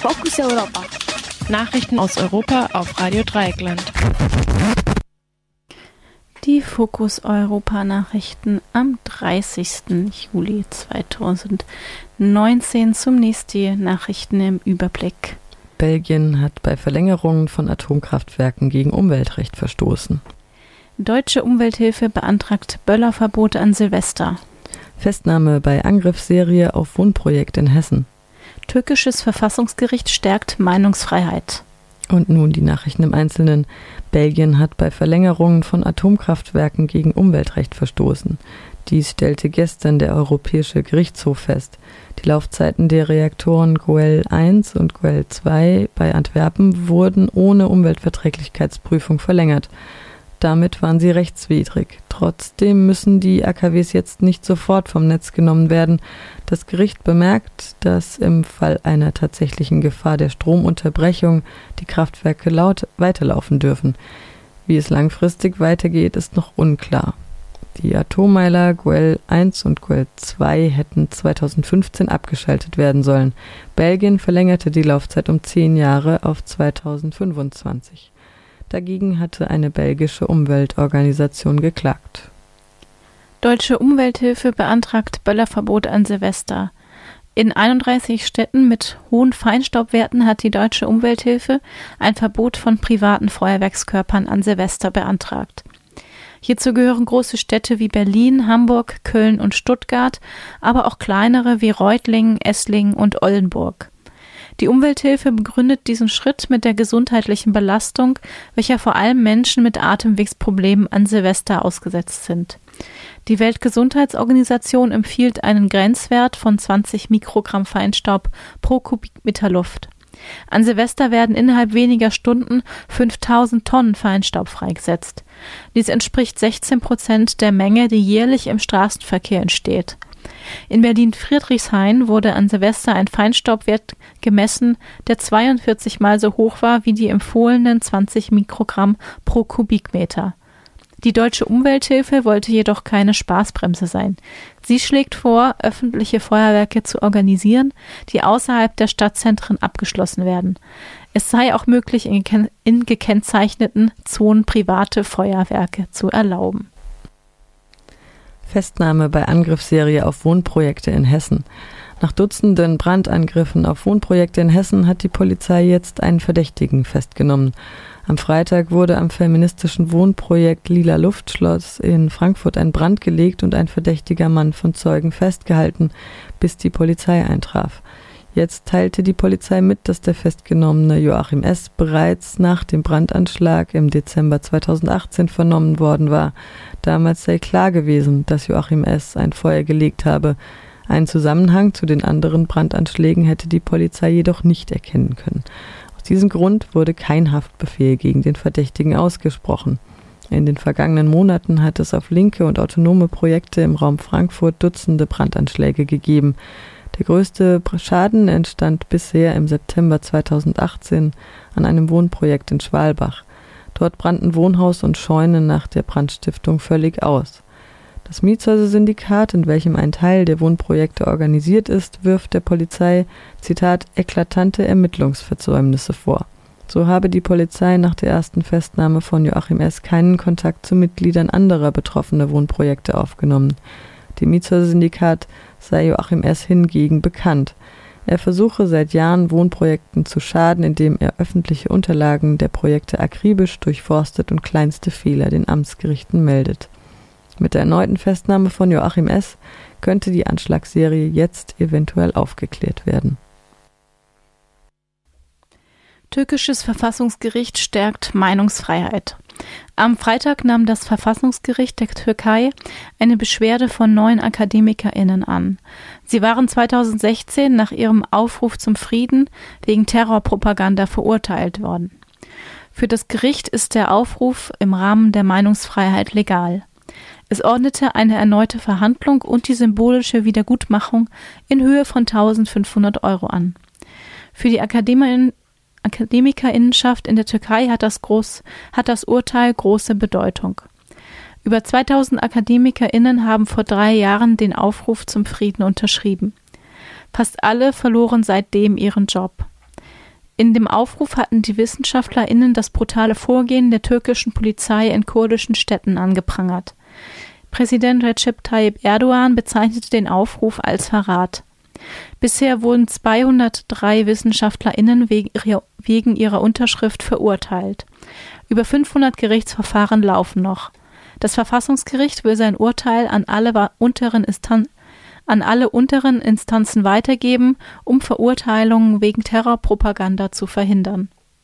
Fokus Europa. Nachrichten aus Europa auf Radio Dreieckland. Die Fokus Europa Nachrichten am 30. Juli 2019. Zunächst die Nachrichten im Überblick. Belgien hat bei Verlängerungen von Atomkraftwerken gegen Umweltrecht verstoßen. Deutsche Umwelthilfe beantragt Böllerverbot an Silvester. Festnahme bei Angriffsserie auf Wohnprojekt in Hessen. Türkisches Verfassungsgericht stärkt Meinungsfreiheit. Und nun die Nachrichten im Einzelnen. Belgien hat bei Verlängerungen von Atomkraftwerken gegen Umweltrecht verstoßen. Dies stellte gestern der Europäische Gerichtshof fest. Die Laufzeiten der Reaktoren Goel 1 und Goel 2 bei Antwerpen wurden ohne Umweltverträglichkeitsprüfung verlängert. Damit waren sie rechtswidrig. Trotzdem müssen die AKWs jetzt nicht sofort vom Netz genommen werden. Das Gericht bemerkt, dass im Fall einer tatsächlichen Gefahr der Stromunterbrechung die Kraftwerke laut weiterlaufen dürfen. Wie es langfristig weitergeht, ist noch unklar. Die Atommeiler Guel 1 und Guel 2 hätten 2015 abgeschaltet werden sollen. Belgien verlängerte die Laufzeit um zehn Jahre auf 2025. Dagegen hatte eine belgische Umweltorganisation geklagt. Deutsche Umwelthilfe beantragt Böllerverbot an Silvester. In 31 Städten mit hohen Feinstaubwerten hat die Deutsche Umwelthilfe ein Verbot von privaten Feuerwerkskörpern an Silvester beantragt. Hierzu gehören große Städte wie Berlin, Hamburg, Köln und Stuttgart, aber auch kleinere wie Reutlingen, Esslingen und Oldenburg. Die Umwelthilfe begründet diesen Schritt mit der gesundheitlichen Belastung, welcher vor allem Menschen mit Atemwegsproblemen an Silvester ausgesetzt sind. Die Weltgesundheitsorganisation empfiehlt einen Grenzwert von 20 Mikrogramm Feinstaub pro Kubikmeter Luft. An Silvester werden innerhalb weniger Stunden 5000 Tonnen Feinstaub freigesetzt. Dies entspricht 16 Prozent der Menge, die jährlich im Straßenverkehr entsteht. In Berlin-Friedrichshain wurde an Silvester ein Feinstaubwert gemessen, der 42 mal so hoch war wie die empfohlenen 20 Mikrogramm pro Kubikmeter. Die Deutsche Umwelthilfe wollte jedoch keine Spaßbremse sein. Sie schlägt vor, öffentliche Feuerwerke zu organisieren, die außerhalb der Stadtzentren abgeschlossen werden. Es sei auch möglich, in, in gekennzeichneten Zonen private Feuerwerke zu erlauben. Festnahme bei Angriffsserie auf Wohnprojekte in Hessen. Nach Dutzenden Brandangriffen auf Wohnprojekte in Hessen hat die Polizei jetzt einen Verdächtigen festgenommen. Am Freitag wurde am feministischen Wohnprojekt Lila Luftschloss in Frankfurt ein Brand gelegt und ein verdächtiger Mann von Zeugen festgehalten, bis die Polizei eintraf. Jetzt teilte die Polizei mit, dass der festgenommene Joachim S. bereits nach dem Brandanschlag im Dezember 2018 vernommen worden war. Damals sei klar gewesen, dass Joachim S. ein Feuer gelegt habe. Einen Zusammenhang zu den anderen Brandanschlägen hätte die Polizei jedoch nicht erkennen können. Aus diesem Grund wurde kein Haftbefehl gegen den Verdächtigen ausgesprochen. In den vergangenen Monaten hat es auf linke und autonome Projekte im Raum Frankfurt Dutzende Brandanschläge gegeben. Der größte Schaden entstand bisher im September 2018 an einem Wohnprojekt in Schwalbach. Dort brannten Wohnhaus und Scheune nach der Brandstiftung völlig aus. Das Mietshäuser-Syndikat, in welchem ein Teil der Wohnprojekte organisiert ist, wirft der Polizei, Zitat, eklatante Ermittlungsversäumnisse vor. So habe die Polizei nach der ersten Festnahme von Joachim S. keinen Kontakt zu Mitgliedern anderer betroffener Wohnprojekte aufgenommen. Dem Mietshäuser-Syndikat sei Joachim S. hingegen bekannt. Er versuche seit Jahren Wohnprojekten zu schaden, indem er öffentliche Unterlagen der Projekte akribisch durchforstet und kleinste Fehler den Amtsgerichten meldet. Mit der erneuten Festnahme von Joachim S. könnte die Anschlagsserie jetzt eventuell aufgeklärt werden. Türkisches Verfassungsgericht stärkt Meinungsfreiheit. Am Freitag nahm das Verfassungsgericht der Türkei eine Beschwerde von neun AkademikerInnen an. Sie waren 2016 nach ihrem Aufruf zum Frieden wegen Terrorpropaganda verurteilt worden. Für das Gericht ist der Aufruf im Rahmen der Meinungsfreiheit legal. Es ordnete eine erneute Verhandlung und die symbolische Wiedergutmachung in Höhe von 1500 Euro an. Für die Akademikerin Akademikerinnenschaft in der Türkei hat das, groß, hat das Urteil große Bedeutung. Über 2000 Akademikerinnen haben vor drei Jahren den Aufruf zum Frieden unterschrieben. Fast alle verloren seitdem ihren Job. In dem Aufruf hatten die WissenschaftlerInnen das brutale Vorgehen der türkischen Polizei in kurdischen Städten angeprangert. Präsident Recep Tayyip Erdogan bezeichnete den Aufruf als Verrat. Bisher wurden 203 WissenschaftlerInnen wegen ihrer Unterschrift verurteilt. Über 500 Gerichtsverfahren laufen noch. Das Verfassungsgericht will sein Urteil an alle unteren, Instan an alle unteren Instanzen weitergeben, um Verurteilungen wegen Terrorpropaganda zu verhindern